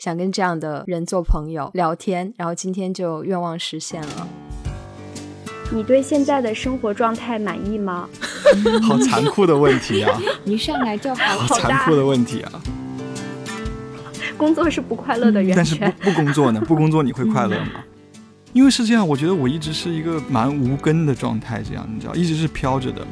想跟这样的人做朋友聊天，然后今天就愿望实现了。你对现在的生活状态满意吗？好残酷的问题啊！一上来就好好残酷的问题啊！工作是不快乐的源泉，但是不不工作呢？不工作你会快乐吗？因为是这样，我觉得我一直是一个蛮无根的状态，这样你知道，一直是飘着的。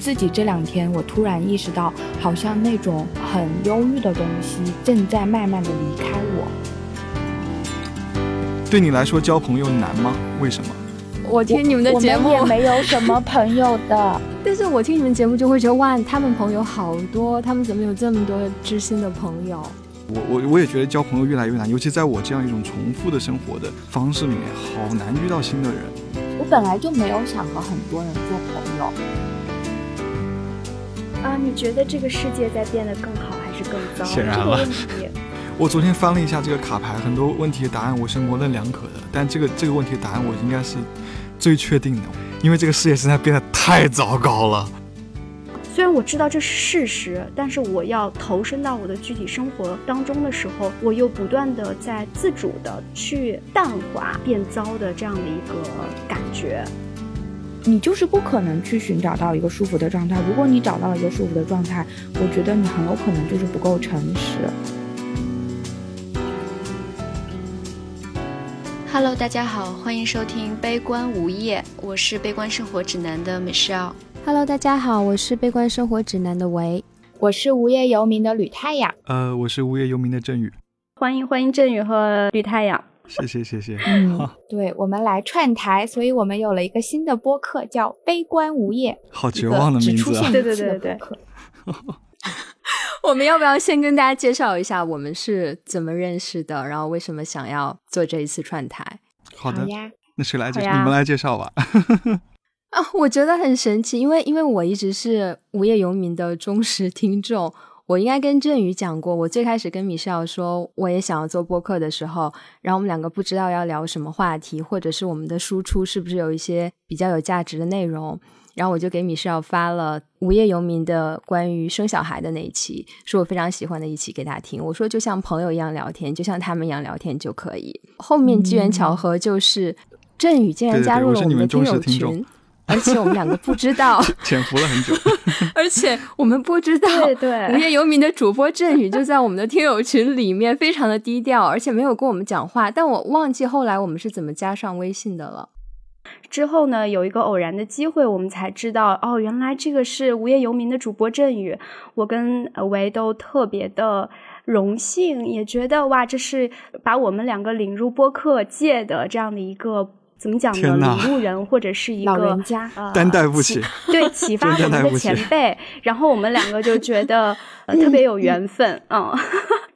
自己这两天，我突然意识到，好像那种很忧郁的东西正在慢慢的离开我。对你来说，交朋友难吗？为什么？我听你们的节目也没有什么朋友的，但是我听你们节目就会觉得哇，他们朋友好多，他们怎么有这么多知心的朋友？我我我也觉得交朋友越来越难，尤其在我这样一种重复的生活的方式里面，好难遇到新的人。我本来就没有想和很多人做朋友。啊，你觉得这个世界在变得更好还是更糟？显然了。我昨天翻了一下这个卡牌，很多问题的答案我是模棱两可的，但这个这个问题的答案我应该是。最确定的，因为这个世界实在变得太糟糕了。虽然我知道这是事实，但是我要投身到我的具体生活当中的时候，我又不断的在自主的去淡化变糟的这样的一个感觉。你就是不可能去寻找到一个舒服的状态。如果你找到了一个舒服的状态，我觉得你很有可能就是不够诚实。Hello，大家好，欢迎收听《悲观无业》，我是《悲观生活指南》的 Michelle。Hello，大家好，我是《悲观生活指南》的维，我是无业游民的吕太阳。呃，我是无业游民的振宇。欢迎欢迎振宇和吕太阳。谢谢谢谢。嗯，对，我们来串台，所以我们有了一个新的播客，叫《悲观无业》。好绝望的名字啊！对对对对。我们要不要先跟大家介绍一下我们是怎么认识的？然后为什么想要做这一次串台？好的呀，那谁来介绍？你们来介绍吧。啊，我觉得很神奇，因为因为我一直是无业游民的忠实听众。我应该跟振宇讲过，我最开始跟米少说我也想要做播客的时候，然后我们两个不知道要聊什么话题，或者是我们的输出是不是有一些比较有价值的内容。然后我就给米少发了无业游民的关于生小孩的那一期，是我非常喜欢的一期给他听。我说就像朋友一样聊天，就像他们一样聊天就可以。后面机缘巧合就是振宇竟然加入了我们的听友群，而且我们两个不知道，潜伏了很久，而且我们不知道，对对无业游民的主播振宇就在我们的听友群里面，非常的低调，而且没有跟我们讲话。但我忘记后来我们是怎么加上微信的了。之后呢，有一个偶然的机会，我们才知道哦，原来这个是无业游民的主播振宇。我跟维都特别的荣幸，也觉得哇，这是把我们两个领入播客界的这样的一个怎么讲呢？领路人或者是一个老人家，担待不起，对，启发我们的前辈。然后我们两个就觉得 特别有缘分，嗯。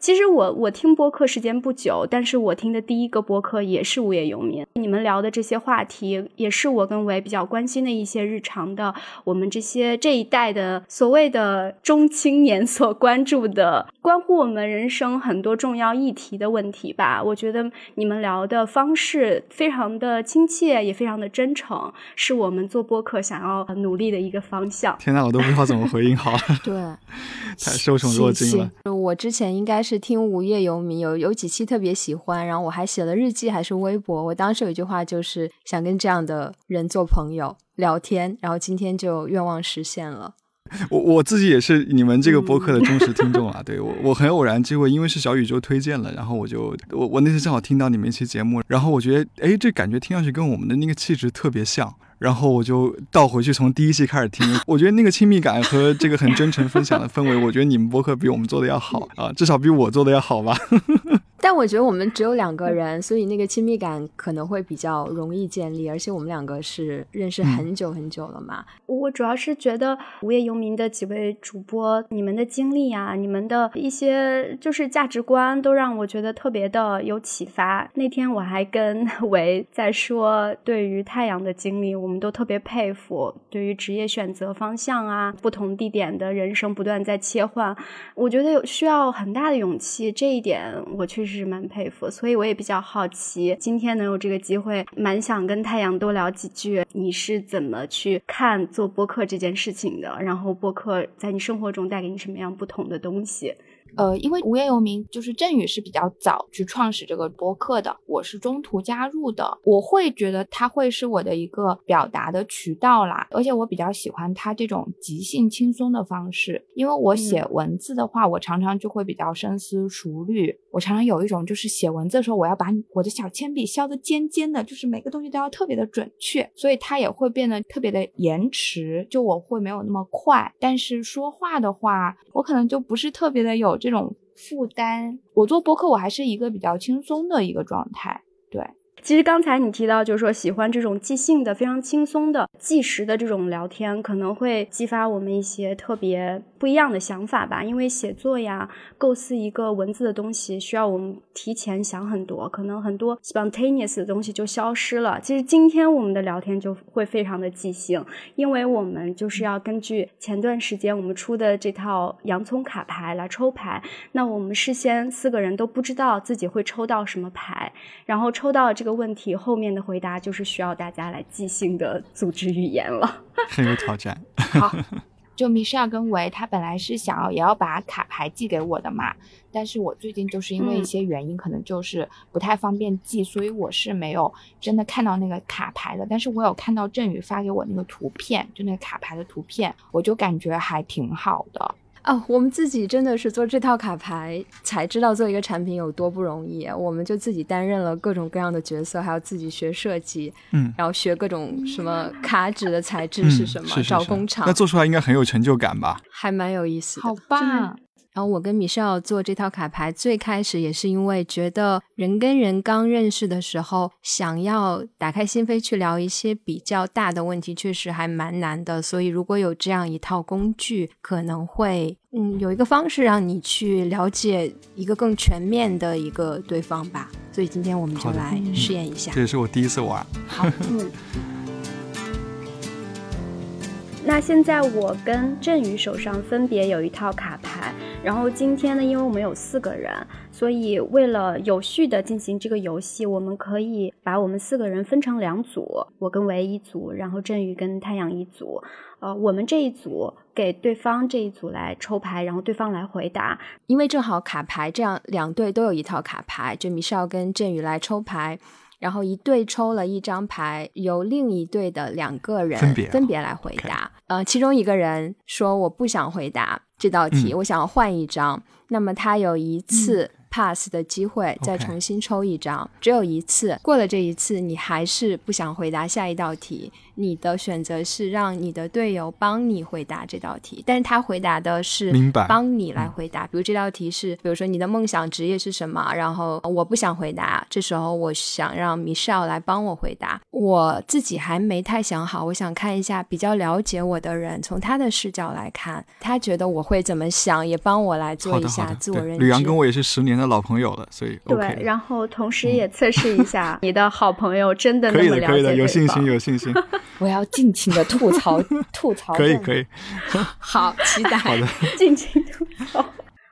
其实我我听播客时间不久，但是我听的第一个播客也是无业游民。你们聊的这些话题，也是我跟维比较关心的一些日常的，我们这些这一代的所谓的中青年所关注的，关乎我们人生很多重要议题的问题吧。我觉得你们聊的方式非常的亲切，也非常的真诚，是我们做播客想要努力的一个方向。天呐，我都不知道怎么回应好。对，太受宠若惊了。我之前应该是。听无业游民有有几期特别喜欢，然后我还写了日记还是微博。我当时有一句话就是想跟这样的人做朋友聊天，然后今天就愿望实现了。我我自己也是你们这个播客的忠实听众啊，对我我很偶然机会，因为是小宇宙推荐了，然后我就我我那次正好听到你们一期节目，然后我觉得哎这感觉听上去跟我们的那个气质特别像，然后我就倒回去从第一期开始听，我觉得那个亲密感和这个很真诚分享的氛围，我觉得你们播客比我们做的要好啊，至少比我做的要好吧。但我觉得我们只有两个人，所以那个亲密感可能会比较容易建立，而且我们两个是认识很久很久了嘛。我主要是觉得无业游民的几位主播，你们的经历啊，你们的一些就是价值观，都让我觉得特别的有启发。那天我还跟 维在说，对于太阳的经历，我们都特别佩服。对于职业选择方向啊，不同地点的人生不断在切换，我觉得有需要很大的勇气。这一点我确实。是蛮佩服，所以我也比较好奇，今天能有这个机会，蛮想跟太阳多聊几句。你是怎么去看做播客这件事情的？然后播客在你生活中带给你什么样不同的东西？呃，因为无业游民就是振宇是比较早去创始这个播客的，我是中途加入的。我会觉得他会是我的一个表达的渠道啦，而且我比较喜欢他这种即兴轻松的方式。因为我写文字的话，我常常就会比较深思熟虑。我常常有一种就是写文字的时候，我要把我的小铅笔削得尖尖的，就是每个东西都要特别的准确，所以它也会变得特别的延迟，就我会没有那么快。但是说话的话，我可能就不是特别的有。这种负担，我做博客，我还是一个比较轻松的一个状态，对。其实刚才你提到，就是说喜欢这种即兴的、非常轻松的、即时的这种聊天，可能会激发我们一些特别不一样的想法吧。因为写作呀，构思一个文字的东西，需要我们提前想很多，可能很多 spontaneous 的东西就消失了。其实今天我们的聊天就会非常的即兴，因为我们就是要根据前段时间我们出的这套洋葱卡牌来抽牌。那我们事先四个人都不知道自己会抽到什么牌，然后抽到这个。问题后面的回答就是需要大家来即兴的组织语言了，很有挑战。好，就米歇尔跟维，他本来是想要也要把卡牌寄给我的嘛，但是我最近就是因为一些原因，可能就是不太方便寄，所以我是没有真的看到那个卡牌的。但是我有看到振宇发给我那个图片，就那个卡牌的图片，我就感觉还挺好的。哦，我们自己真的是做这套卡牌才知道做一个产品有多不容易。我们就自己担任了各种各样的角色，还要自己学设计，嗯，然后学各种什么卡纸的材质是什么，找工厂，那做出来应该很有成就感吧？还蛮有意思的，好棒。然后我跟米少做这套卡牌，最开始也是因为觉得人跟人刚认识的时候，想要打开心扉去聊一些比较大的问题，确实还蛮难的。所以如果有这样一套工具，可能会嗯有一个方式让你去了解一个更全面的一个对方吧。所以今天我们就来试验一下。这也是我第一次玩。好，嗯。那现在我跟振宇手上分别有一套卡牌，然后今天呢，因为我们有四个人，所以为了有序的进行这个游戏，我们可以把我们四个人分成两组，我跟唯一组，然后振宇跟太阳一组。呃，我们这一组给对方这一组来抽牌，然后对方来回答。因为正好卡牌这样两队都有一套卡牌，就米少跟振宇来抽牌。然后一队抽了一张牌，由另一队的两个人分别分别来回答。呃，其中一个人说我不想回答这道题，我想要换一张。那么他有一次 pass 的机会，再重新抽一张，只有一次。过了这一次，你还是不想回答下一道题。你的选择是让你的队友帮你回答这道题，但是他回答的是帮你来回答。比如这道题是，比如说你的梦想职业是什么？然后我不想回答，这时候我想让 Michelle 来帮我回答。我自己还没太想好，我想看一下比较了解我的人，从他的视角来看，他觉得我会怎么想，也帮我来做一下自我认知。吕阳跟我也是十年的老朋友了，所以对，然后同时也测试一下 你的好朋友真的那么了解可以的，可以的，有信心，有信心。我要尽情的吐槽，吐槽。可以，可以。好，期待。好的，尽情吐槽。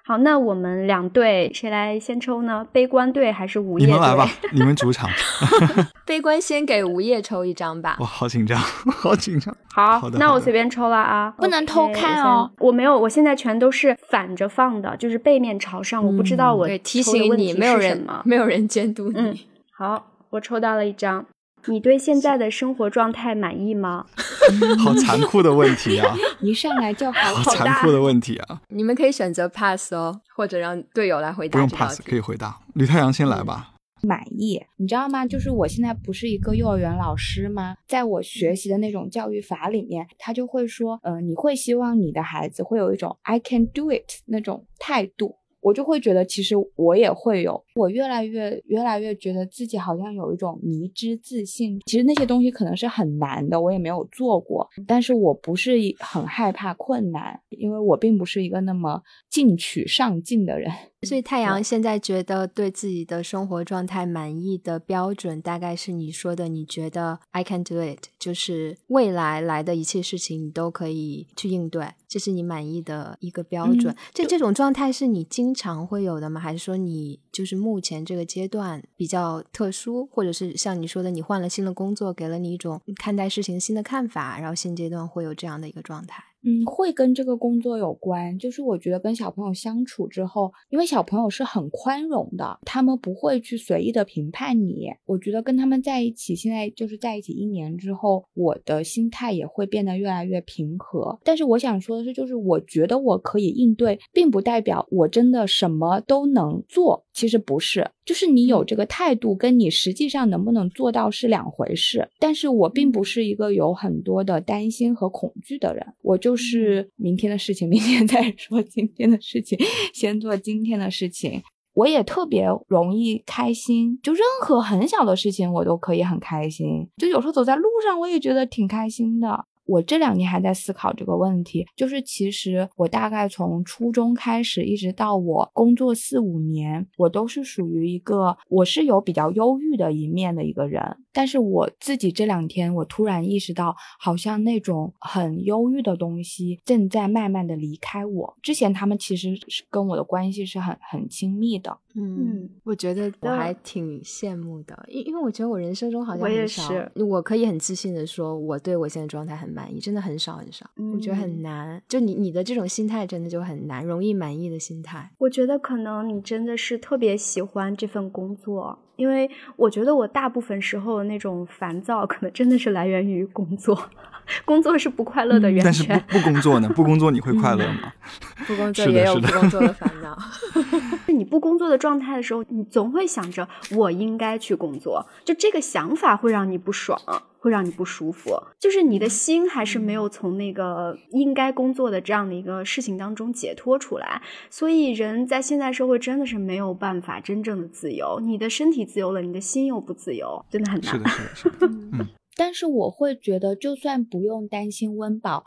好，那我们两队谁来先抽呢？悲观队还是午夜？你们来吧，你们主场。悲观先给午夜抽一张吧。哇，好紧张，好紧张。好，好的。那我随便抽了啊，不能偷看哦。我没有，我现在全都是反着放的，就是背面朝上。我不知道我提醒你，没有人，没有人监督你。好，我抽到了一张。你对现在的生活状态满意吗？好残酷的问题啊！一上来就好好残酷的问题啊！你们可以选择 pass 哦，或者让队友来回答。不用 pass，可以回答。吕太阳先来吧。满意，你知道吗？就是我现在不是一个幼儿园老师吗？在我学习的那种教育法里面，他就会说，呃，你会希望你的孩子会有一种 I can do it 那种态度。我就会觉得，其实我也会有，我越来越越来越觉得自己好像有一种迷之自信。其实那些东西可能是很难的，我也没有做过，但是我不是很害怕困难，因为我并不是一个那么进取上进的人。所以太阳现在觉得对自己的生活状态满意的标准，大概是你说的，你觉得 I can do it，就是未来来的一切事情你都可以去应对，这是你满意的一个标准。这这种状态是你经常会有的吗？还是说你就是目前这个阶段比较特殊，或者是像你说的，你换了新的工作，给了你一种看待事情新的看法，然后现阶段会有这样的一个状态？嗯，会跟这个工作有关。就是我觉得跟小朋友相处之后，因为小朋友是很宽容的，他们不会去随意的评判你。我觉得跟他们在一起，现在就是在一起一年之后，我的心态也会变得越来越平和。但是我想说的是，就是我觉得我可以应对，并不代表我真的什么都能做。其实不是，就是你有这个态度，跟你实际上能不能做到是两回事。但是我并不是一个有很多的担心和恐惧的人，我就就是明天的事情明天再 说，今天的事情先做今天的事情。我也特别容易开心，就任何很小的事情我都可以很开心，就有时候走在路上我也觉得挺开心的。我这两年还在思考这个问题，就是其实我大概从初中开始，一直到我工作四五年，我都是属于一个我是有比较忧郁的一面的一个人。但是我自己这两天，我突然意识到，好像那种很忧郁的东西正在慢慢的离开我。之前他们其实是跟我的关系是很很亲密的。嗯，我觉得我还挺羡慕的，因因为我觉得我人生中好像我也是，我可以很自信的说，我对我现在状态很满意，真的很少很少。我觉得很难，就你你的这种心态真的就很难，容易满意的心态。我觉得可能你真的是特别喜欢这份工作。因为我觉得我大部分时候那种烦躁，可能真的是来源于工作，工作是不快乐的源泉。但是不不工作呢？不工作你会快乐吗？不工作也有不工作的烦恼。你不工作的状态的时候，你总会想着我应该去工作，就这个想法会让你不爽。会让你不舒服，就是你的心还是没有从那个应该工作的这样的一个事情当中解脱出来，所以人在现在社会真的是没有办法真正的自由。你的身体自由了，你的心又不自由，真的很难。是的，是的，是的。嗯，但是我会觉得，就算不用担心温饱。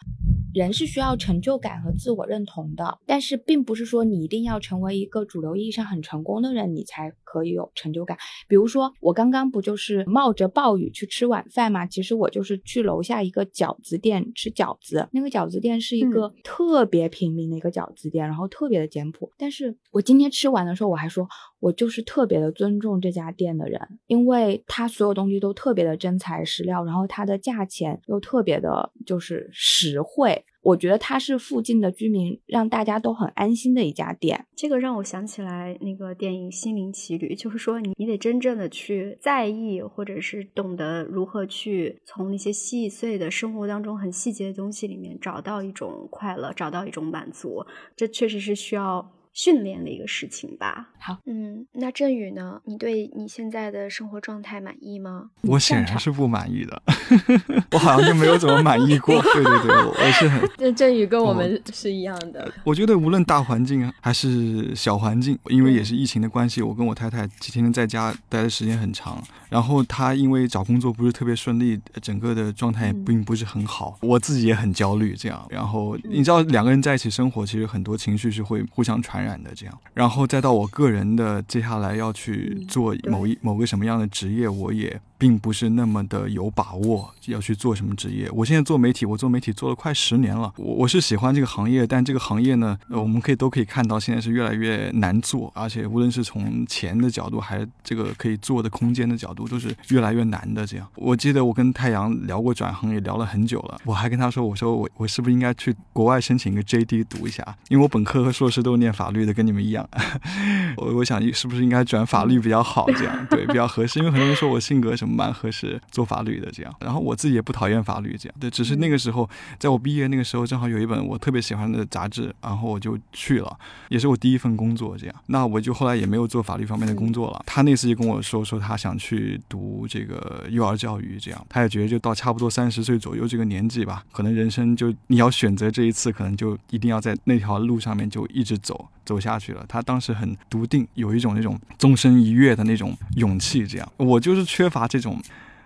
人是需要成就感和自我认同的，但是并不是说你一定要成为一个主流意义上很成功的人，你才可以有成就感。比如说，我刚刚不就是冒着暴雨去吃晚饭吗？其实我就是去楼下一个饺子店吃饺子，那个饺子店是一个特别平民的一个饺子店，然后特别的简朴。但是我今天吃完的时候，我还说，我就是特别的尊重这家店的人，因为他所有东西都特别的真材实料，然后它的价钱又特别的就是实惠。我觉得它是附近的居民让大家都很安心的一家店。这个让我想起来那个电影《心灵奇旅》，就是说你你得真正的去在意，或者是懂得如何去从那些细碎的生活当中很细节的东西里面找到一种快乐，找到一种满足。这确实是需要。训练的一个事情吧。好，嗯，那振宇呢？你对你现在的生活状态满意吗？我显然是不满意的，我好像就没有怎么满意过。对对对，我是很。这振宇跟我们是一样的。我觉得无论大环境还是小环境，因为也是疫情的关系，我跟我太太天天在家待的时间很长。然后她因为找工作不是特别顺利，整个的状态并不是很好。我自己也很焦虑，这样。然后你知道，两个人在一起生活，其实很多情绪是会互相传染。染的这样，然后再到我个人的接下来要去做某一某个什么样的职业，我也。并不是那么的有把握要去做什么职业。我现在做媒体，我做媒体做了快十年了。我我是喜欢这个行业，但这个行业呢，我们可以都可以看到，现在是越来越难做，而且无论是从钱的角度，还是这个可以做的空间的角度，都是越来越难的。这样，我记得我跟太阳聊过转行，也聊了很久了。我还跟他说，我说我我是不是应该去国外申请一个 JD 读一下？因为我本科和硕士都是念法律的，跟你们一样。我我想是不是应该转法律比较好？这样对比较合适，因为很多人说我性格什么。蛮合适做法律的这样，然后我自己也不讨厌法律这样，对，只是那个时候，在我毕业那个时候，正好有一本我特别喜欢的杂志，然后我就去了，也是我第一份工作这样，那我就后来也没有做法律方面的工作了。他那次就跟我说，说他想去读这个幼儿教育这样，他也觉得就到差不多三十岁左右这个年纪吧，可能人生就你要选择这一次，可能就一定要在那条路上面就一直走走下去了。他当时很笃定，有一种那种纵身一跃的那种勇气这样，我就是缺乏。这种，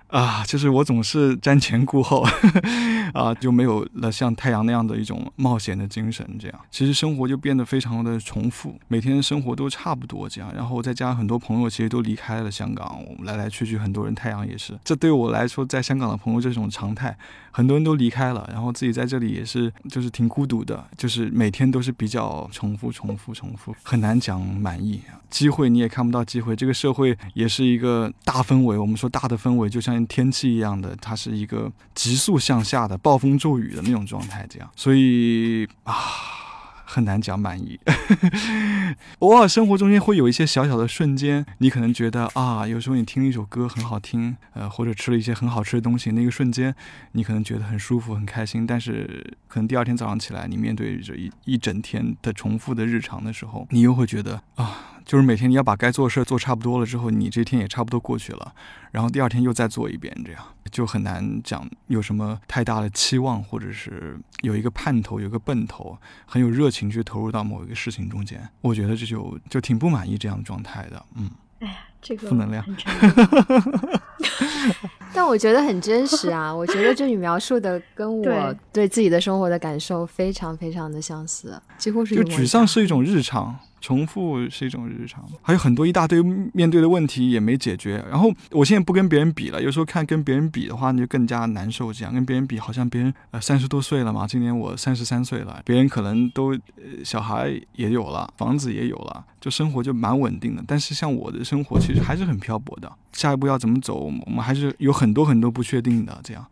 啊，就是我总是瞻前顾后，啊，就没有了像太阳那样的一种冒险的精神。这样，其实生活就变得非常的重复，每天生活都差不多这样。然后再加上很多朋友其实都离开了香港，我们来来去去，很多人太阳也是。这对我来说，在香港的朋友这种常态。很多人都离开了，然后自己在这里也是，就是挺孤独的，就是每天都是比较重复、重复、重复，很难讲满意。机会你也看不到机会，这个社会也是一个大氛围。我们说大的氛围就像跟天气一样的，它是一个急速向下的暴风骤雨的那种状态，这样，所以啊。很难讲满意，偶尔生活中间会有一些小小的瞬间，你可能觉得啊，有时候你听一首歌很好听，呃，或者吃了一些很好吃的东西，那个瞬间你可能觉得很舒服、很开心。但是可能第二天早上起来，你面对着一一整天的重复的日常的时候，你又会觉得啊。就是每天你要把该做的事做差不多了之后，你这天也差不多过去了，然后第二天又再做一遍，这样就很难讲有什么太大的期望，或者是有一个盼头、有一个奔头，很有热情去投入到某一个事情中间。我觉得这就就挺不满意这样的状态的。嗯，哎呀，这个负能量。但我觉得很真实啊！我觉得这里描述的跟我对自己的生活的感受非常非常的相似，几乎是就沮丧是一种日常。重复是一种日常，还有很多一大堆面对的问题也没解决。然后我现在不跟别人比了，有时候看跟别人比的话，你就更加难受。这样跟别人比，好像别人呃三十多岁了嘛，今年我三十三岁了，别人可能都呃小孩也有了，房子也有了，就生活就蛮稳定的。但是像我的生活其实还是很漂泊的，下一步要怎么走，我们还是有很多很多不确定的。这样。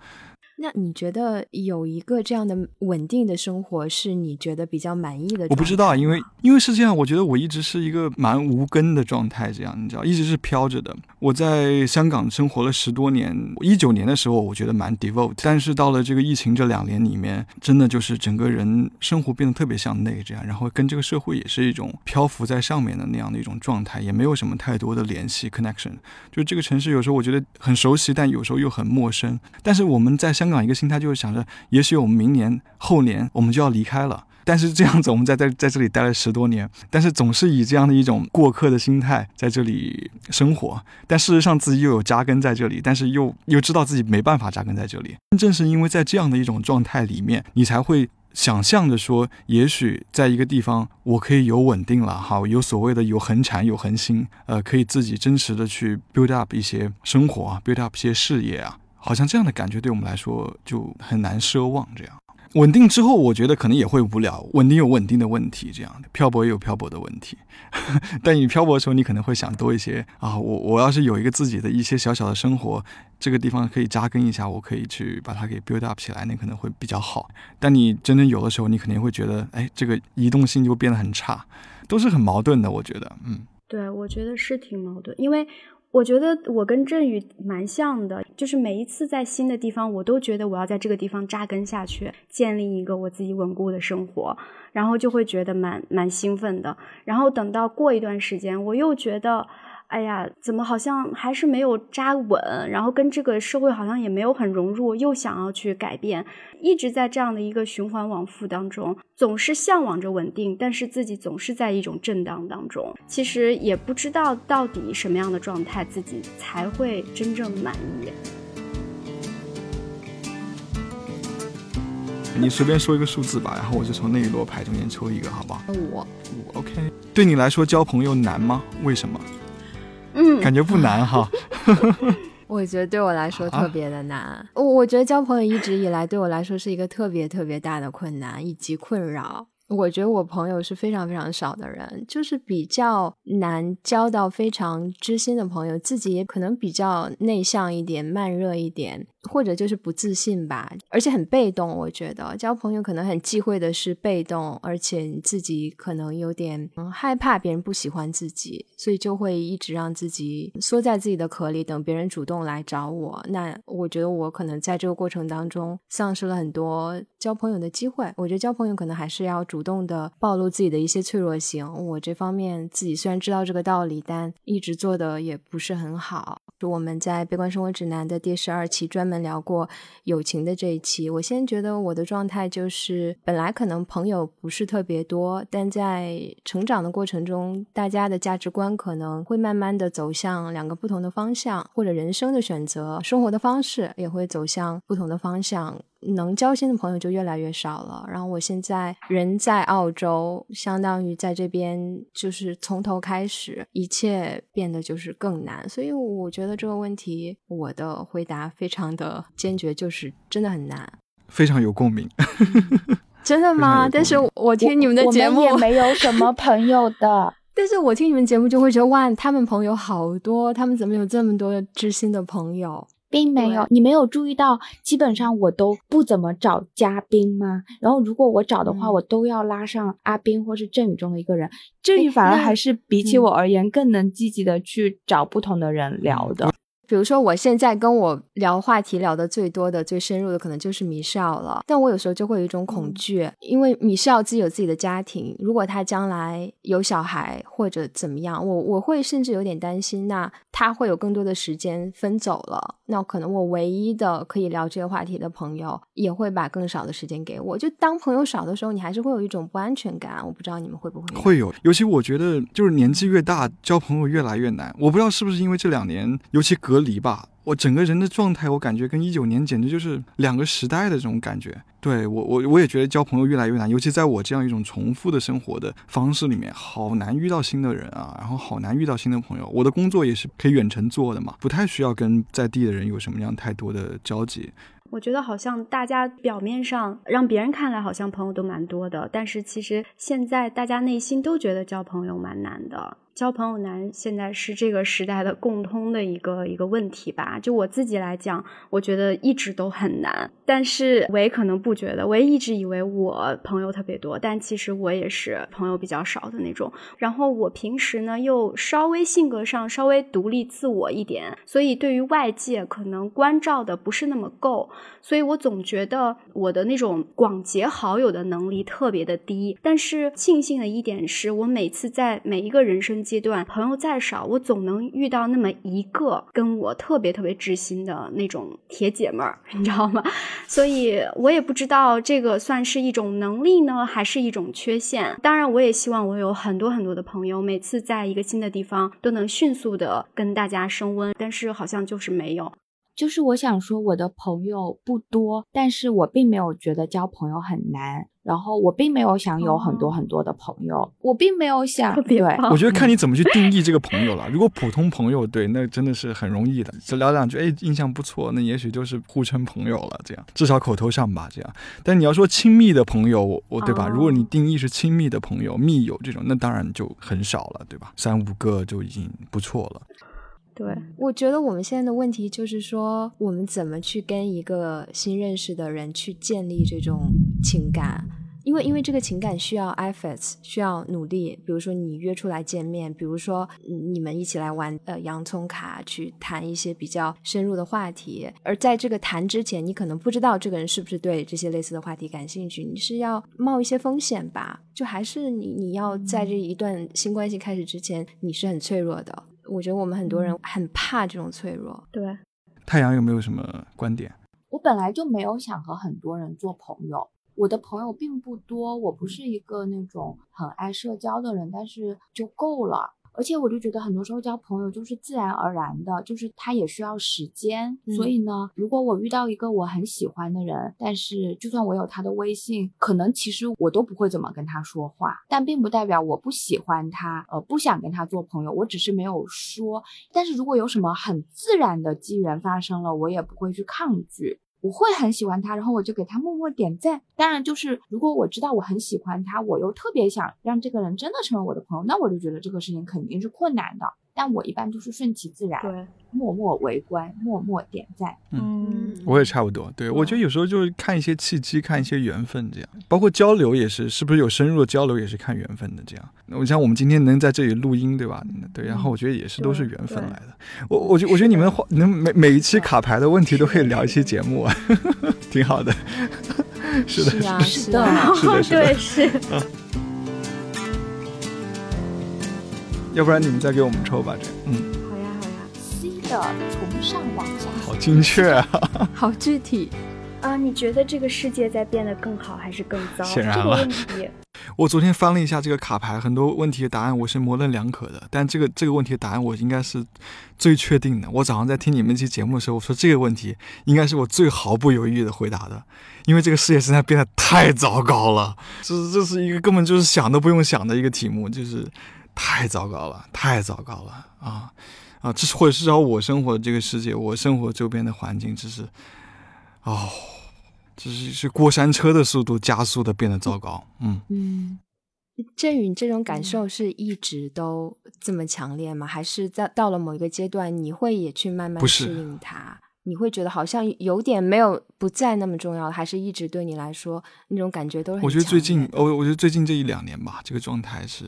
那你觉得有一个这样的稳定的生活是你觉得比较满意的？我不知道，因为因为是这样，我觉得我一直是一个蛮无根的状态，这样你知道，一直是飘着的。我在香港生活了十多年，一九年的时候我觉得蛮 devote，但是到了这个疫情这两年里面，真的就是整个人生活变得特别向内，这样，然后跟这个社会也是一种漂浮在上面的那样的一种状态，也没有什么太多的联系 connection。就这个城市有时候我觉得很熟悉，但有时候又很陌生。但是我们在香。香港一个心态就是想着，也许我们明年、后年我们就要离开了。但是这样子，我们在在在这里待了十多年，但是总是以这样的一种过客的心态在这里生活。但事实上自己又有扎根在这里，但是又又知道自己没办法扎根在这里。正是因为在这样的一种状态里面，你才会想象着说，也许在一个地方我可以有稳定了，好有所谓的有恒产有恒心，呃，可以自己真实的去 build up 一些生活啊，build up 一些事业啊。好像这样的感觉对我们来说就很难奢望。这样稳定之后，我觉得可能也会无聊。稳定有稳定的问题，这样的漂泊也有漂泊的问题。但你漂泊的时候，你可能会想多一些啊。我我要是有一个自己的一些小小的生活，这个地方可以扎根一下，我可以去把它给 build up 起来，那可能会比较好。但你真正有的时候，你肯定会觉得，哎，这个移动性就变得很差，都是很矛盾的。我觉得，嗯，对，我觉得是挺矛盾，因为。我觉得我跟振宇蛮像的，就是每一次在新的地方，我都觉得我要在这个地方扎根下去，建立一个我自己稳固的生活，然后就会觉得蛮蛮兴奋的。然后等到过一段时间，我又觉得。哎呀，怎么好像还是没有扎稳？然后跟这个社会好像也没有很融入，又想要去改变，一直在这样的一个循环往复当中，总是向往着稳定，但是自己总是在一种震荡当中。其实也不知道到底什么样的状态自己才会真正满意。你随便说一个数字吧，然后我就从那一摞牌中间抽一个，好不好？五五，OK。对你来说交朋友难吗？为什么？嗯，感觉不难哈。我觉得对我来说特别的难。我我觉得交朋友一直以来对我来说是一个特别特别大的困难以及困扰。我觉得我朋友是非常非常少的人，就是比较难交到非常知心的朋友，自己也可能比较内向一点、慢热一点。或者就是不自信吧，而且很被动。我觉得交朋友可能很忌讳的是被动，而且自己可能有点嗯害怕别人不喜欢自己，所以就会一直让自己缩在自己的壳里，等别人主动来找我。那我觉得我可能在这个过程当中丧失了很多交朋友的机会。我觉得交朋友可能还是要主动的暴露自己的一些脆弱性。我这方面自己虽然知道这个道理，但一直做的也不是很好。就我们在《悲观生活指南》的第十二期专门。聊过友情的这一期，我先觉得我的状态就是，本来可能朋友不是特别多，但在成长的过程中，大家的价值观可能会慢慢的走向两个不同的方向，或者人生的选择、生活的方式也会走向不同的方向。能交心的朋友就越来越少了。然后我现在人在澳洲，相当于在这边就是从头开始，一切变得就是更难。所以我觉得这个问题，我的回答非常的坚决，就是真的很难。非常有共鸣 真的吗？但是我听你们的节目我也没有什么 朋友的。但是我听你们节目就会觉得哇，他们朋友好多，他们怎么有这么多知心的朋友？并没有，你没有注意到，基本上我都不怎么找嘉宾吗？然后如果我找的话，我都要拉上阿斌或是郑宇中的一个人。郑宇反而还是比起我而言更能积极的去找不同的人聊的。比如说，我现在跟我聊话题聊的最多的、最深入的，可能就是米少了。但我有时候就会有一种恐惧，因为米少自己有自己的家庭，如果他将来有小孩或者怎么样，我我会甚至有点担心，那他会有更多的时间分走了，那可能我唯一的可以聊这个话题的朋友也会把更少的时间给我。就当朋友少的时候，你还是会有一种不安全感。我不知道你们会不会会有，尤其我觉得就是年纪越大，交朋友越来越难。我不知道是不是因为这两年，尤其隔。隔离吧，我整个人的状态，我感觉跟一九年简直就是两个时代的这种感觉。对我，我我也觉得交朋友越来越难，尤其在我这样一种重复的生活的方式里面，好难遇到新的人啊，然后好难遇到新的朋友。我的工作也是可以远程做的嘛，不太需要跟在地的人有什么样太多的交集。我觉得好像大家表面上让别人看来好像朋友都蛮多的，但是其实现在大家内心都觉得交朋友蛮难的。交朋友难，现在是这个时代的共通的一个一个问题吧。就我自己来讲，我觉得一直都很难。但是我也可能不觉得，我也一直以为我朋友特别多，但其实我也是朋友比较少的那种。然后我平时呢又稍微性格上稍微独立自我一点，所以对于外界可能关照的不是那么够。所以我总觉得我的那种广结好友的能力特别的低。但是庆幸的一点是我每次在每一个人生。阶段朋友再少，我总能遇到那么一个跟我特别特别知心的那种铁姐们儿，你知道吗？所以我也不知道这个算是一种能力呢，还是一种缺陷。当然，我也希望我有很多很多的朋友，每次在一个新的地方都能迅速的跟大家升温，但是好像就是没有。就是我想说，我的朋友不多，但是我并没有觉得交朋友很难。然后我并没有想有很多很多的朋友，我并没有想。对，我觉得看你怎么去定义这个朋友了。如果普通朋友，对，那真的是很容易的，就聊两句，哎，印象不错，那也许就是互称朋友了，这样至少口头上吧，这样。但你要说亲密的朋友，我对吧？如果你定义是亲密的朋友、密友这种，那当然就很少了，对吧？三五个就已经不错了。对，我觉得我们现在的问题就是说，我们怎么去跟一个新认识的人去建立这种情感？因为因为这个情感需要 efforts，需要努力。比如说你约出来见面，比如说你们一起来玩呃洋葱卡，去谈一些比较深入的话题。而在这个谈之前，你可能不知道这个人是不是对这些类似的话题感兴趣，你是要冒一些风险吧？就还是你你要在这一段新关系开始之前，你是很脆弱的。我觉得我们很多人很怕这种脆弱。对，太阳有没有什么观点？我本来就没有想和很多人做朋友，我的朋友并不多，我不是一个那种很爱社交的人，但是就够了。而且我就觉得很多时候交朋友就是自然而然的，就是他也需要时间。所以呢，如果我遇到一个我很喜欢的人，但是就算我有他的微信，可能其实我都不会怎么跟他说话。但并不代表我不喜欢他，呃，不想跟他做朋友，我只是没有说。但是如果有什么很自然的机缘发生了，我也不会去抗拒。我会很喜欢他，然后我就给他默默点赞。当然，就是如果我知道我很喜欢他，我又特别想让这个人真的成为我的朋友，那我就觉得这个事情肯定是困难的。但我一般都是顺其自然，对，默默围观，默默点赞。嗯，我也差不多。对，我觉得有时候就是看一些契机，看一些缘分，这样。包括交流也是，是不是有深入的交流也是看缘分的。这样，我像我们今天能在这里录音，对吧？对，然后我觉得也是都是缘分来的。我，我觉，我觉得你们能每每一期卡牌的问题都可以聊一期节目啊，挺好的。是的，是的，是的，是的，对，是。要不然你们再给我们抽吧，这嗯，好呀好呀，C 的从上往下，好精确啊，好具体啊！你觉得这个世界在变得更好还是更糟？显然了。我昨天翻了一下这个卡牌，很多问题的答案我是模棱两可的，但这个这个问题的答案我应该是最确定的。我早上在听你们这期节目的时候，我说这个问题应该是我最毫不犹豫的回答的，因为这个世界实在变得太糟糕了，这这是一个根本就是想都不用想的一个题目，就是。太糟糕了，太糟糕了啊啊！这是或者至少我生活的这个世界，我生活周边的环境，这是哦，这是是过山车的速度加速的变得糟糕。嗯嗯，振宇，这种感受是一直都这么强烈吗？还是在到了某一个阶段，你会也去慢慢适应它？你会觉得好像有点没有不再那么重要，还是一直对你来说那种感觉都是？我觉得最近，我我觉得最近这一两年吧，这个状态是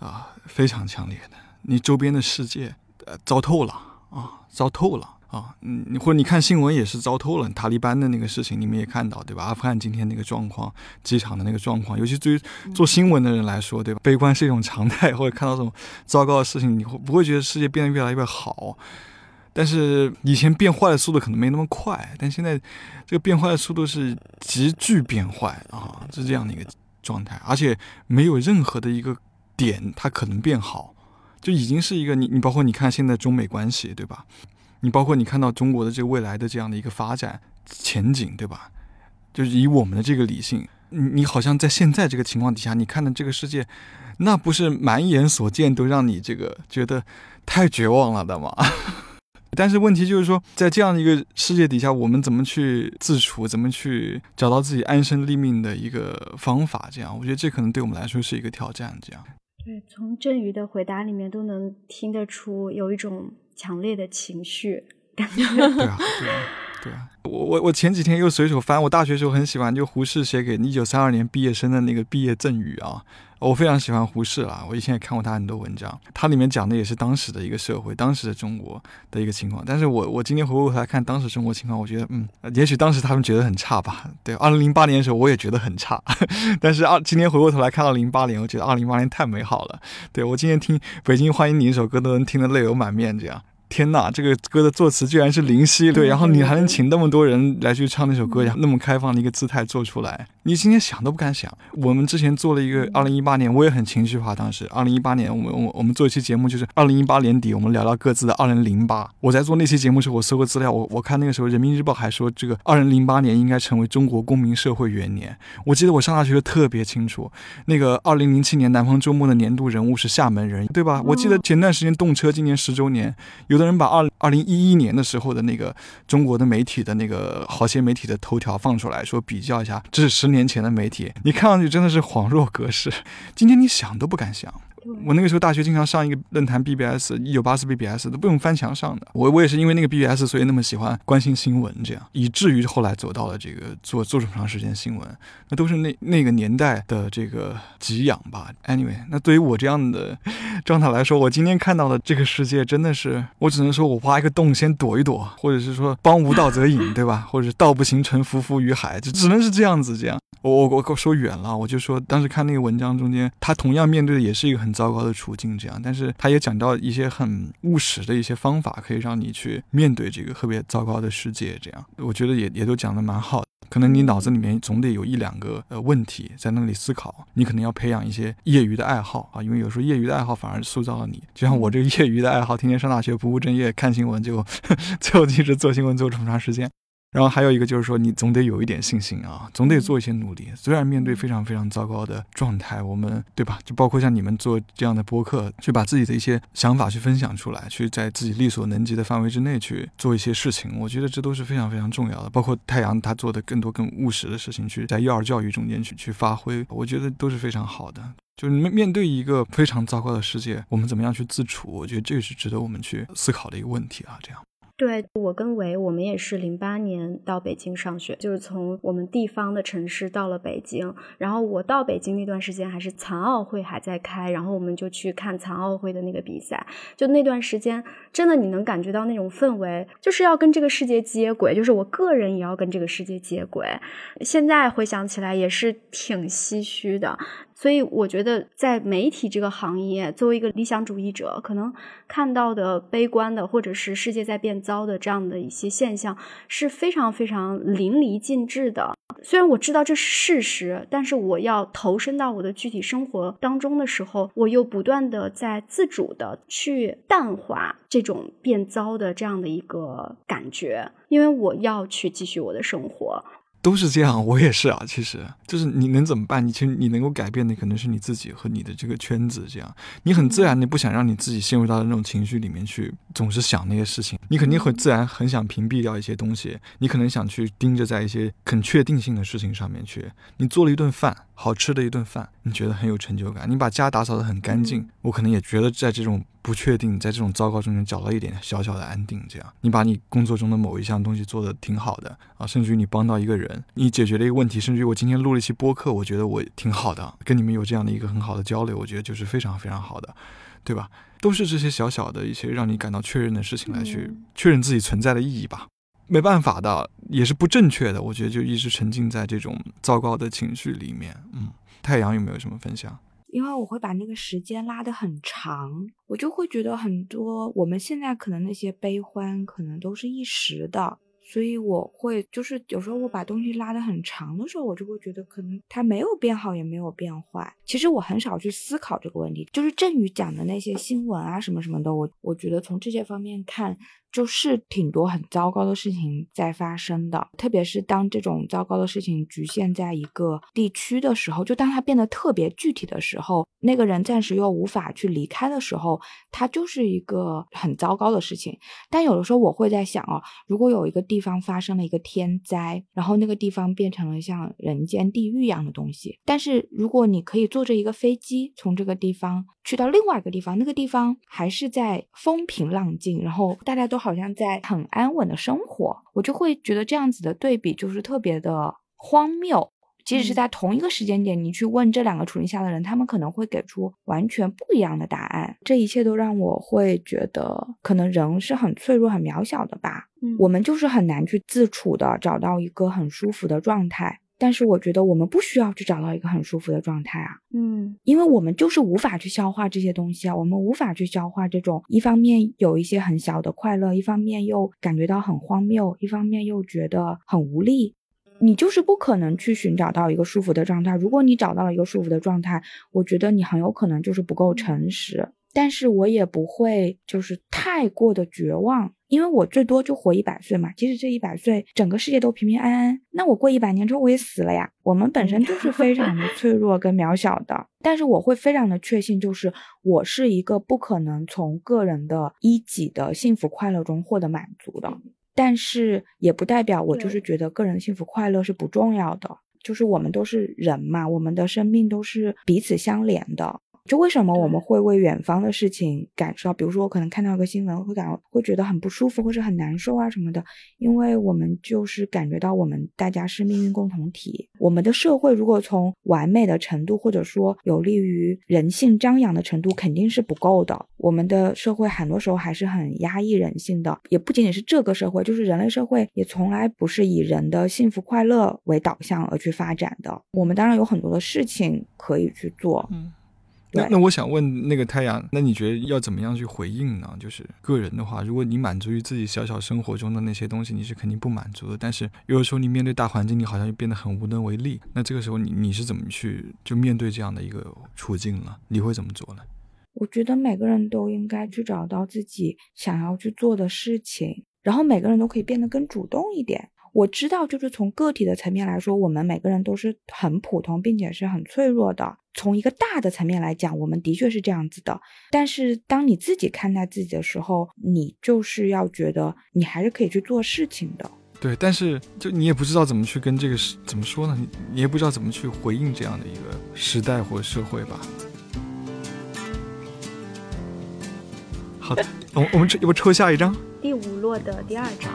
啊非常强烈的。你周边的世界呃糟透了啊，糟透了啊！嗯，或者你看新闻也是糟透了。塔利班的那个事情你们也看到对吧？阿富汗今天那个状况，机场的那个状况，尤其对于做新闻的人来说对吧？悲观是一种常态，或者看到这种糟糕的事情，你会不会觉得世界变得越来越好？但是以前变坏的速度可能没那么快，但现在这个变坏的速度是急剧变坏啊，是这样的一个状态，而且没有任何的一个点它可能变好，就已经是一个你你包括你看现在中美关系对吧？你包括你看到中国的这个未来的这样的一个发展前景对吧？就是以我们的这个理性，你你好像在现在这个情况底下，你看的这个世界，那不是满眼所见都让你这个觉得太绝望了的吗？但是问题就是说，在这样的一个世界底下，我们怎么去自处，怎么去找到自己安身立命的一个方法？这样，我觉得这可能对我们来说是一个挑战。这样，对，从振宇的回答里面都能听得出有一种强烈的情绪感觉。对啊。我我我前几天又随手翻，我大学时候很喜欢就胡适写给一九三二年毕业生的那个毕业赠语啊。我非常喜欢胡适啦，我以前也看过他很多文章，他里面讲的也是当时的一个社会，当时的中国的一个情况。但是我我今天回过头来看当时中国情况，我觉得嗯，也许当时他们觉得很差吧。对，二零零八年的时候我也觉得很差，但是二今天回过头来看到零八年，我觉得二零零八年太美好了。对我今天听《北京欢迎你》一首歌都能听得泪流满面，这样。天呐，这个歌的作词居然是林夕，对，然后你还能请那么多人来去唱那首歌，然后那么开放的一个姿态做出来，你今天想都不敢想。我们之前做了一个二零一八年，我也很情绪化。当时二零一八年，我们我我们做一期节目，就是二零一八年底，我们聊聊各自的二零零八。我在做那期节目时，候，我搜过资料，我我看那个时候人民日报还说，这个二零零八年应该成为中国公民社会元年。我记得我上大学特别清楚，那个二零零七年南方周末的年度人物是厦门人，对吧？我记得前段时间动车今年十周年，有的人把二二零。一一年的时候的那个中国的媒体的那个好些媒体的头条放出来说比较一下，这是十年前的媒体，你看上去真的是恍若隔世。今天你想都不敢想。我那个时候大学经常上一个论坛 BBS，一九八四 BBS 都不用翻墙上的。我我也是因为那个 BBS，所以那么喜欢关心新闻，这样以至于后来走到了这个做做这么长时间新闻，那都是那那个年代的这个给养吧。Anyway，那对于我这样的状态来说，我今天看到的这个世界真的是，我只能说我挖一个洞先躲一躲，或者是说帮无道则隐，对吧？或者是道不行沉浮浮于海，就只能是这样子这样。我我我说远了，我就说当时看那个文章中间，他同样面对的也是一个很糟糕的处境，这样，但是他也讲到一些很务实的一些方法，可以让你去面对这个特别糟糕的世界，这样，我觉得也也都讲的蛮好的。可能你脑子里面总得有一两个呃问题在那里思考，你可能要培养一些业余的爱好啊，因为有时候业余的爱好反而塑造了你。就像我这个业余的爱好，天天上大学不务正业看新闻，就 最后一直做新闻做这么长时间。然后还有一个就是说，你总得有一点信心啊，总得做一些努力。虽然面对非常非常糟糕的状态，我们对吧？就包括像你们做这样的播客，去把自己的一些想法去分享出来，去在自己力所能及的范围之内去做一些事情，我觉得这都是非常非常重要的。包括太阳他做的更多更务实的事情，去在幼儿教育中间去去发挥，我觉得都是非常好的。就是面面对一个非常糟糕的世界，我们怎么样去自处？我觉得这个是值得我们去思考的一个问题啊，这样。对我跟维，我们也是零八年到北京上学，就是从我们地方的城市到了北京。然后我到北京那段时间，还是残奥会还在开，然后我们就去看残奥会的那个比赛。就那段时间，真的你能感觉到那种氛围，就是要跟这个世界接轨，就是我个人也要跟这个世界接轨。现在回想起来，也是挺唏嘘的。所以我觉得，在媒体这个行业，作为一个理想主义者，可能看到的悲观的，或者是世界在变糟的这样的一些现象，是非常非常淋漓尽致的。虽然我知道这是事实，但是我要投身到我的具体生活当中的时候，我又不断的在自主的去淡化这种变糟的这样的一个感觉，因为我要去继续我的生活。都是这样，我也是啊。其实就是你能怎么办？你其实你能够改变的可能是你自己和你的这个圈子。这样，你很自然的不想让你自己陷入到那种情绪里面去，总是想那些事情，你肯定会自然很想屏蔽掉一些东西。你可能想去盯着在一些很确定性的事情上面去。你做了一顿饭，好吃的一顿饭，你觉得很有成就感。你把家打扫得很干净，我可能也觉得在这种不确定、在这种糟糕中间找到一点小小的安定。这样，你把你工作中的某一项东西做得挺好的啊，甚至于你帮到一个人，你解决了一个问题，甚至于我今天录了一期播客，我觉得我挺好的，跟你们有这样的一个很好的交流，我觉得就是非常非常好的，对吧？都是这些小小的一些让你感到确认的事情来去确认自己存在的意义吧。没办法的，也是不正确的。我觉得就一直沉浸在这种糟糕的情绪里面。嗯，太阳有没有什么分享？因为我会把那个时间拉得很长，我就会觉得很多我们现在可能那些悲欢可能都是一时的。所以我会就是有时候我把东西拉得很长的时候，我就会觉得可能它没有变好，也没有变坏。其实我很少去思考这个问题。就是振宇讲的那些新闻啊什么什么的，我我觉得从这些方面看。就是挺多很糟糕的事情在发生的，特别是当这种糟糕的事情局限在一个地区的时候，就当它变得特别具体的时候，那个人暂时又无法去离开的时候，它就是一个很糟糕的事情。但有的时候我会在想哦，如果有一个地方发生了一个天灾，然后那个地方变成了像人间地狱一样的东西，但是如果你可以坐着一个飞机从这个地方去到另外一个地方，那个地方还是在风平浪静，然后大家都。好像在很安稳的生活，我就会觉得这样子的对比就是特别的荒谬。即使是在同一个时间点，你去问这两个处境下的人，他们可能会给出完全不一样的答案。这一切都让我会觉得，可能人是很脆弱、很渺小的吧。嗯，我们就是很难去自处的找到一个很舒服的状态。但是我觉得我们不需要去找到一个很舒服的状态啊，嗯，因为我们就是无法去消化这些东西啊，我们无法去消化这种一方面有一些很小的快乐，一方面又感觉到很荒谬，一方面又觉得很无力，你就是不可能去寻找到一个舒服的状态。如果你找到了一个舒服的状态，我觉得你很有可能就是不够诚实。但是我也不会就是太过的绝望，因为我最多就活一百岁嘛。即使这一百岁整个世界都平平安安，那我过一百年之后我也死了呀。我们本身就是非常的 脆弱跟渺小的，但是我会非常的确信，就是我是一个不可能从个人的一己的幸福快乐中获得满足的。但是也不代表我就是觉得个人幸福快乐是不重要的，就是我们都是人嘛，我们的生命都是彼此相连的。就为什么我们会为远方的事情感受到，比如说我可能看到一个新闻会感会觉得很不舒服或者很难受啊什么的，因为我们就是感觉到我们大家是命运共同体。我们的社会如果从完美的程度或者说有利于人性张扬的程度肯定是不够的。我们的社会很多时候还是很压抑人性的，也不仅仅是这个社会，就是人类社会也从来不是以人的幸福快乐为导向而去发展的。我们当然有很多的事情可以去做，嗯。那那我想问那个太阳，那你觉得要怎么样去回应呢？就是个人的话，如果你满足于自己小小生活中的那些东西，你是肯定不满足的。但是有的时候你面对大环境，你好像又变得很无能为力。那这个时候你你是怎么去就面对这样的一个处境了？你会怎么做呢？我觉得每个人都应该去找到自己想要去做的事情，然后每个人都可以变得更主动一点。我知道，就是从个体的层面来说，我们每个人都是很普通，并且是很脆弱的。从一个大的层面来讲，我们的确是这样子的。但是，当你自己看待自己的时候，你就是要觉得你还是可以去做事情的。对，但是就你也不知道怎么去跟这个怎么说呢？你你也不知道怎么去回应这样的一个时代或社会吧。好的，我我们抽，要不抽下一张？第五落的第二张。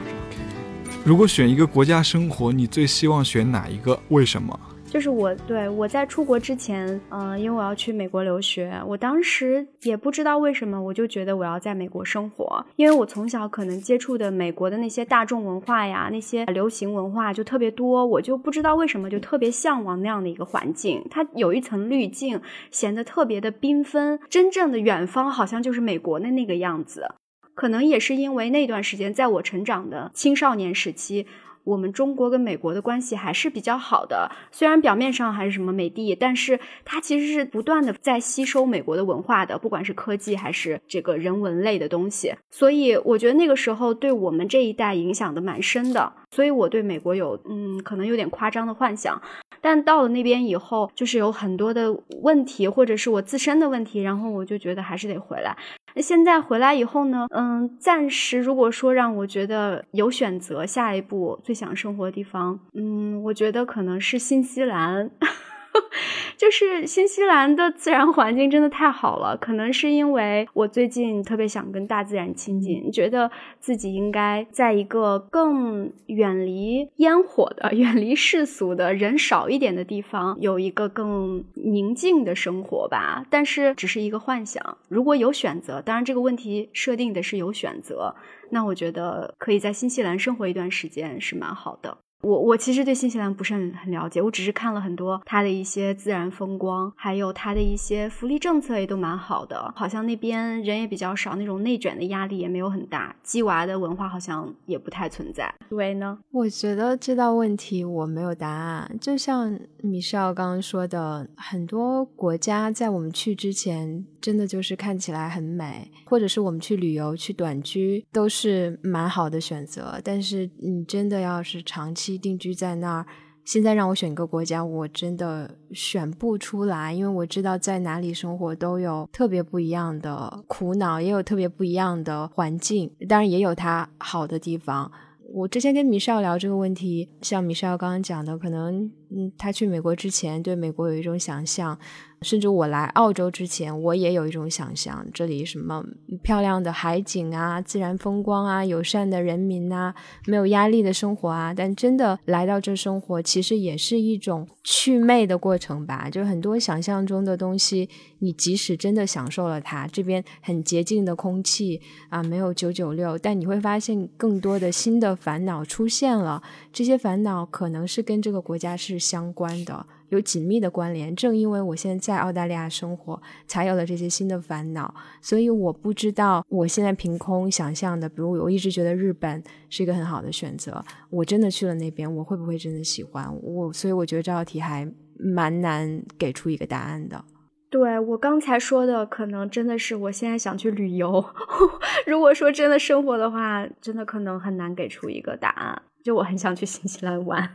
如果选一个国家生活，你最希望选哪一个？为什么？就是我对我在出国之前，嗯，因为我要去美国留学，我当时也不知道为什么，我就觉得我要在美国生活，因为我从小可能接触的美国的那些大众文化呀，那些流行文化就特别多，我就不知道为什么就特别向往那样的一个环境，它有一层滤镜，显得特别的缤纷，真正的远方好像就是美国的那个样子。可能也是因为那段时间，在我成长的青少年时期，我们中国跟美国的关系还是比较好的。虽然表面上还是什么美帝，但是它其实是不断的在吸收美国的文化的，不管是科技还是这个人文类的东西。所以我觉得那个时候对我们这一代影响的蛮深的。所以我对美国有嗯，可能有点夸张的幻想。但到了那边以后，就是有很多的问题，或者是我自身的问题，然后我就觉得还是得回来。那现在回来以后呢，嗯，暂时如果说让我觉得有选择，下一步最想生活的地方，嗯，我觉得可能是新西兰。就是新西兰的自然环境真的太好了，可能是因为我最近特别想跟大自然亲近，觉得自己应该在一个更远离烟火的、远离世俗的人少一点的地方，有一个更宁静的生活吧。但是只是一个幻想，如果有选择，当然这个问题设定的是有选择，那我觉得可以在新西兰生活一段时间是蛮好的。我我其实对新西兰不是很很了解，我只是看了很多它的一些自然风光，还有它的一些福利政策也都蛮好的，好像那边人也比较少，那种内卷的压力也没有很大，鸡娃的文化好像也不太存在。对呢？我觉得这道问题我没有答案，就像米少刚刚说的，很多国家在我们去之前，真的就是看起来很美，或者是我们去旅游去短居都是蛮好的选择，但是你真的要是长期。定居在那儿，现在让我选一个国家，我真的选不出来，因为我知道在哪里生活都有特别不一样的苦恼，也有特别不一样的环境，当然也有它好的地方。我之前跟米少聊这个问题，像米少刚刚讲的，可能嗯，他去美国之前对美国有一种想象。甚至我来澳洲之前，我也有一种想象，这里什么漂亮的海景啊、自然风光啊、友善的人民啊、没有压力的生活啊。但真的来到这生活，其实也是一种祛魅的过程吧。就是很多想象中的东西，你即使真的享受了它，这边很洁净的空气啊，没有九九六，但你会发现更多的新的烦恼出现了。这些烦恼可能是跟这个国家是相关的。有紧密的关联。正因为我现在在澳大利亚生活，才有了这些新的烦恼。所以我不知道，我现在凭空想象的，比如我一直觉得日本是一个很好的选择。我真的去了那边，我会不会真的喜欢我？所以我觉得这道题还蛮难给出一个答案的。对我刚才说的，可能真的是我现在想去旅游。如果说真的生活的话，真的可能很难给出一个答案。就我很想去新西兰玩。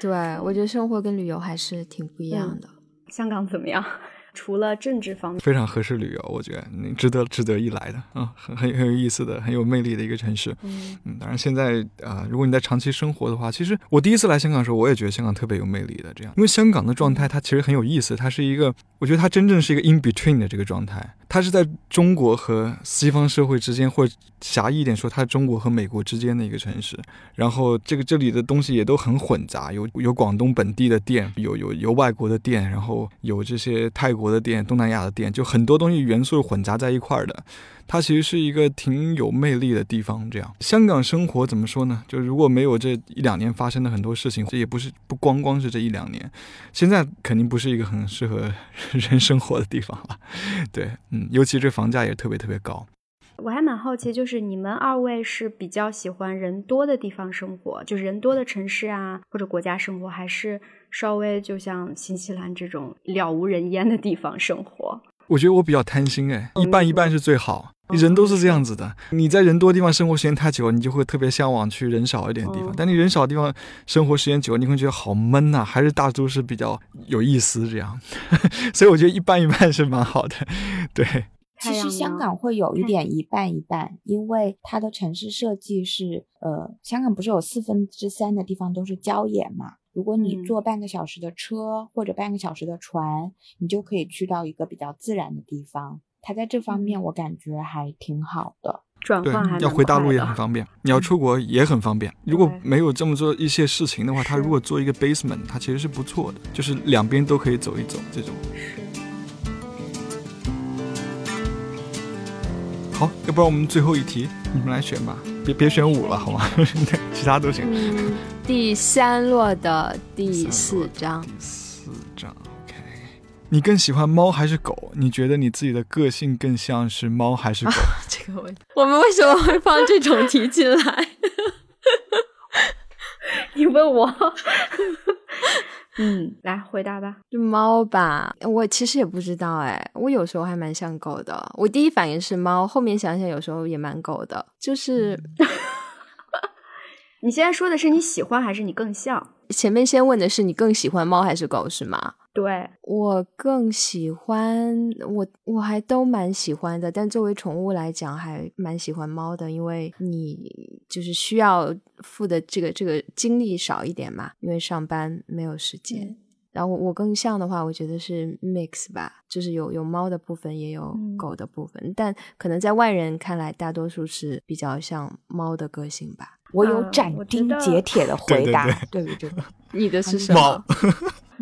对，我觉得生活跟旅游还是挺不一样的。香港怎么样？除了政治方面，非常合适旅游，我觉得你值得值得一来的啊，很很很有意思的，很有魅力的一个城市。嗯嗯，当然现在啊，如果你在长期生活的话，其实我第一次来香港的时候，我也觉得香港特别有魅力的。这样，因为香港的状态它其实很有意思，它是一个，我觉得它真正是一个 in between 的这个状态。它是在中国和西方社会之间，或狭义一点说，它中国和美国之间的一个城市。然后这个这里的东西也都很混杂，有有广东本地的店，有有有外国的店，然后有这些泰国的店、东南亚的店，就很多东西元素混杂在一块儿的。它其实是一个挺有魅力的地方。这样，香港生活怎么说呢？就如果没有这一两年发生的很多事情，这也不是不光光是这一两年，现在肯定不是一个很适合人生活的地方了。对，嗯，尤其这房价也特别特别高。我还蛮好奇，就是你们二位是比较喜欢人多的地方生活，就是人多的城市啊，或者国家生活，还是稍微就像新西兰这种了无人烟的地方生活？我觉得我比较贪心哎，一半一半是最好。人都是这样子的，你在人多地方生活时间太久，你就会特别向往去人少一点的地方。但你人少的地方生活时间久，你会觉得好闷呐，还是大都市比较有意思这样。所以我觉得一半一半是蛮好的。对，其实香港会有一点一半一半，因为它的城市设计是，呃，香港不是有四分之三的地方都是郊野嘛？如果你坐半个小时的车或者半个小时的船，你就可以去到一个比较自然的地方。它在这方面我感觉还挺好的，转换还要回大陆也很方便，你 要出国也很方便。如果没有这么做一些事情的话，它如果做一个 basement，它其实是不错的，就是两边都可以走一走这种。好，要不然我们最后一题，你们来选吧，别别选五了好吗？其他都行。第三落的第四章。第四章，OK。你更喜欢猫还是狗？你觉得你自己的个性更像是猫还是狗？这个问题，我们为什么会放这种题进来？你问我，嗯，来回答吧。是猫吧，我其实也不知道哎，我有时候还蛮像狗的。我第一反应是猫，后面想想有时候也蛮狗的。就是 你现在说的是你喜欢还是你更像？前面先问的是你更喜欢猫还是狗是吗？对我更喜欢我我还都蛮喜欢的，但作为宠物来讲，还蛮喜欢猫的，因为你就是需要付的这个这个精力少一点嘛，因为上班没有时间。然后我更像的话，我觉得是 mix 吧，就是有有猫的部分，也有狗的部分，但可能在外人看来，大多数是比较像猫的个性吧。我有斩钉截铁的 回答，对对对？你的是什么？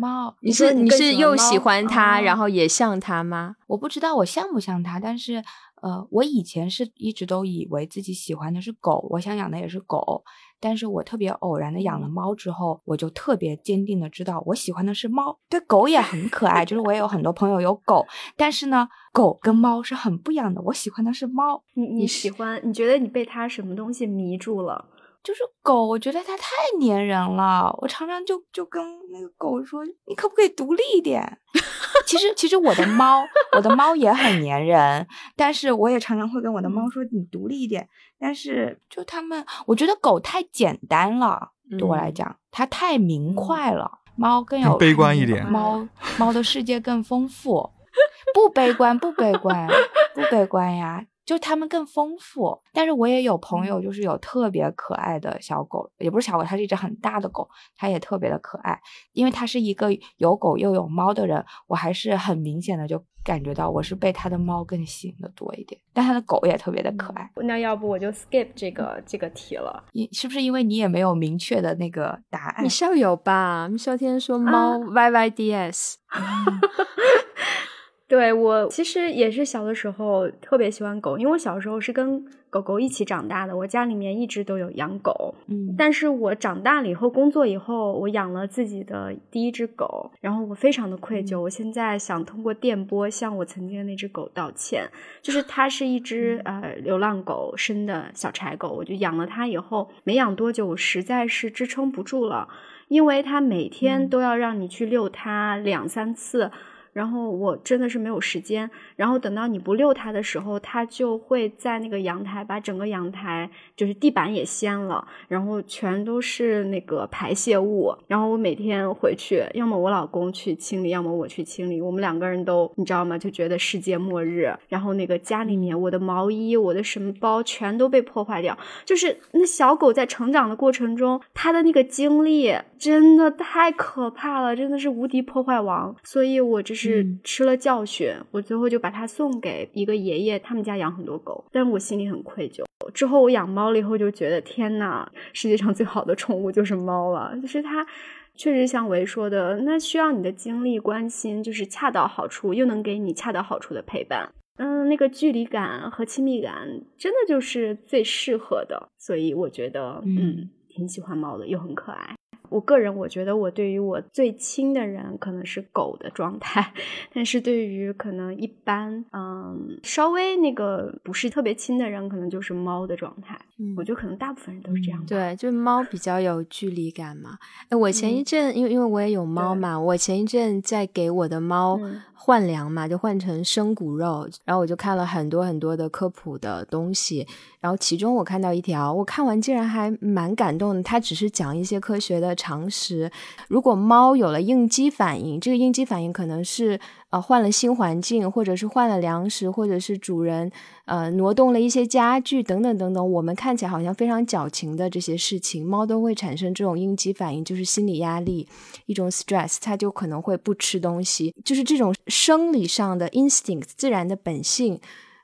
猫？你是你是又喜欢它，然后也像它吗？我不知道我像不像它，但是呃，我以前是一直都以为自己喜欢的是狗，我想养的也是狗。但是我特别偶然的养了猫之后，我就特别坚定的知道我喜欢的是猫。对，狗也很可爱，就是我也有很多朋友有狗，但是呢，狗跟猫是很不一样的。我喜欢的是猫。你你喜欢？你觉得你被它什么东西迷住了？就是狗，我觉得它太粘人了。我常常就就跟那个狗说：“你可不可以独立一点？” 其实，其实我的猫，我的猫也很粘人，但是我也常常会跟我的猫说：“你独立一点。”但是，就它们，我觉得狗太简单了，对我来讲，它太明快了。猫更有悲观一点，猫 猫的世界更丰富，不悲观，不悲观，不悲观呀。就他们更丰富，但是我也有朋友，就是有特别可爱的小狗，也不是小狗，它是一只很大的狗，它也特别的可爱。因为它是一个有狗又有猫的人，我还是很明显的就感觉到我是被它的猫更吸引的多一点，但它的狗也特别的可爱。那要不我就 skip 这个这个题了，你是不是因为你也没有明确的那个答案？你校友吧？你校天说猫 Y Y D S。对我其实也是小的时候特别喜欢狗，因为我小时候是跟狗狗一起长大的，我家里面一直都有养狗。嗯，但是我长大了以后，工作以后，我养了自己的第一只狗，然后我非常的愧疚。我现在想通过电波向我曾经的那只狗道歉，就是它是一只呃流浪狗生的小柴狗，我就养了它以后，没养多久，我实在是支撑不住了，因为它每天都要让你去遛它两三次。然后我真的是没有时间，然后等到你不遛它的时候，它就会在那个阳台把整个阳台就是地板也掀了，然后全都是那个排泄物。然后我每天回去，要么我老公去清理，要么我去清理。我们两个人都你知道吗？就觉得世界末日。然后那个家里面，我的毛衣、我的什么包全都被破坏掉。就是那小狗在成长的过程中，它的那个经历真的太可怕了，真的是无敌破坏王。所以我这是。是吃了教训，我最后就把它送给一个爷爷，他们家养很多狗，但是我心里很愧疚。之后我养猫了以后，就觉得天呐，世界上最好的宠物就是猫了，就是它确实像维说的，那需要你的精力关心，就是恰到好处，又能给你恰到好处的陪伴。嗯，那个距离感和亲密感，真的就是最适合的，所以我觉得，嗯，挺喜欢猫的，又很可爱。我个人我觉得我对于我最亲的人可能是狗的状态，但是对于可能一般嗯稍微那个不是特别亲的人，可能就是猫的状态。我觉得可能大部分人都是这样。对，就是猫比较有距离感嘛。哎，我前一阵因为因为我也有猫嘛，我前一阵在给我的猫换粮嘛，就换成生骨肉，然后我就看了很多很多的科普的东西。然后其中我看到一条，我看完竟然还蛮感动的。它只是讲一些科学的常识。如果猫有了应激反应，这个应激反应可能是呃换了新环境，或者是换了粮食，或者是主人呃挪动了一些家具等等等等。我们看起来好像非常矫情的这些事情，猫都会产生这种应激反应，就是心理压力一种 stress，它就可能会不吃东西，就是这种生理上的 instinct 自然的本性。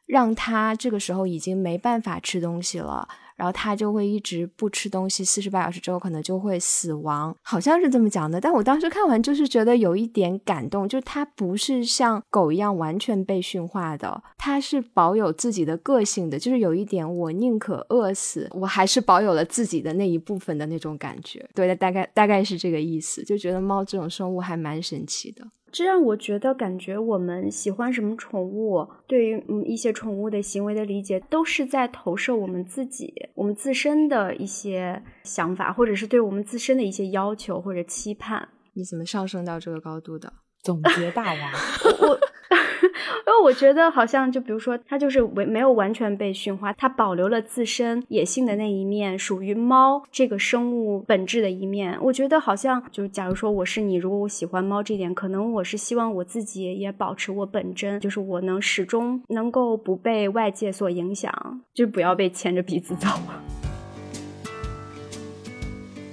让它这个时候已经没办法吃东西了，然后他就会一直不吃东西，四十八小时之后可能就会死亡，好像是这么讲的。但我当时看完就是觉得有一点感动，就是它不是像狗一样完全被驯化的，它是保有自己的个性的，就是有一点我宁可饿死，我还是保有了自己的那一部分的那种感觉。对，大概大概是这个意思，就觉得猫这种生物还蛮神奇的。这让我觉得，感觉我们喜欢什么宠物，对于嗯一些宠物的行为的理解，都是在投射我们自己、我们自身的一些想法，或者是对我们自身的一些要求或者期盼。你怎么上升到这个高度的？总结大王，我因为我觉得好像就比如说，它就是没没有完全被驯化，它保留了自身野性的那一面，属于猫这个生物本质的一面。我觉得好像就假如说我是你，如果我喜欢猫这点，可能我是希望我自己也保持我本真，就是我能始终能够不被外界所影响，就不要被牵着鼻子走。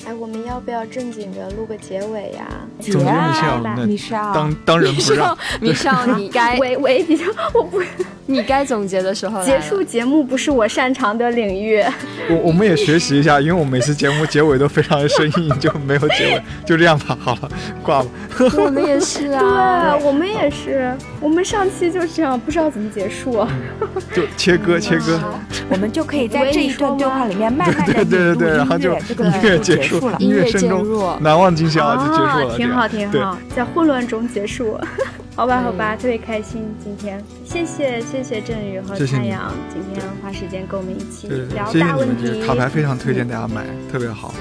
哎，我们要不要正经的录个结尾呀？总结一下，米少，当当仁不让。米少，你该喂 喂，比较我不，你该总结的时候结束节目不是我擅长的领域。我我们也学习一下，因为我每次节目 结尾都非常的生硬，就没有结尾，就这样吧。好了，挂了。我们也是啊，对，我们也是。我们上期就这样，不知道怎么结束，就切割切割。我们就可以在这一段对话里面慢慢的对对对，然后就音乐结束。音乐声中难忘今宵就结束了，挺好挺好，在混乱中结束，好吧好吧，特别开心今天，谢谢谢谢振宇和太阳，今天花时间跟我们一起聊大问题，卡牌非常推荐大家买，特别好，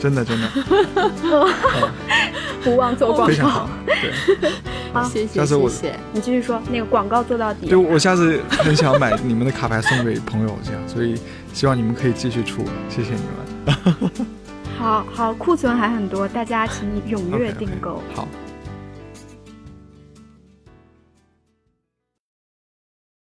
真的真的，不忘做广告，对，好谢谢，下次我你继续说那个广告做到底，对我下次很想买你们的卡牌送给朋友，这样，所以希望你们可以继续出，谢谢你们。好好，库存还很多，大家请你踊跃订购。好。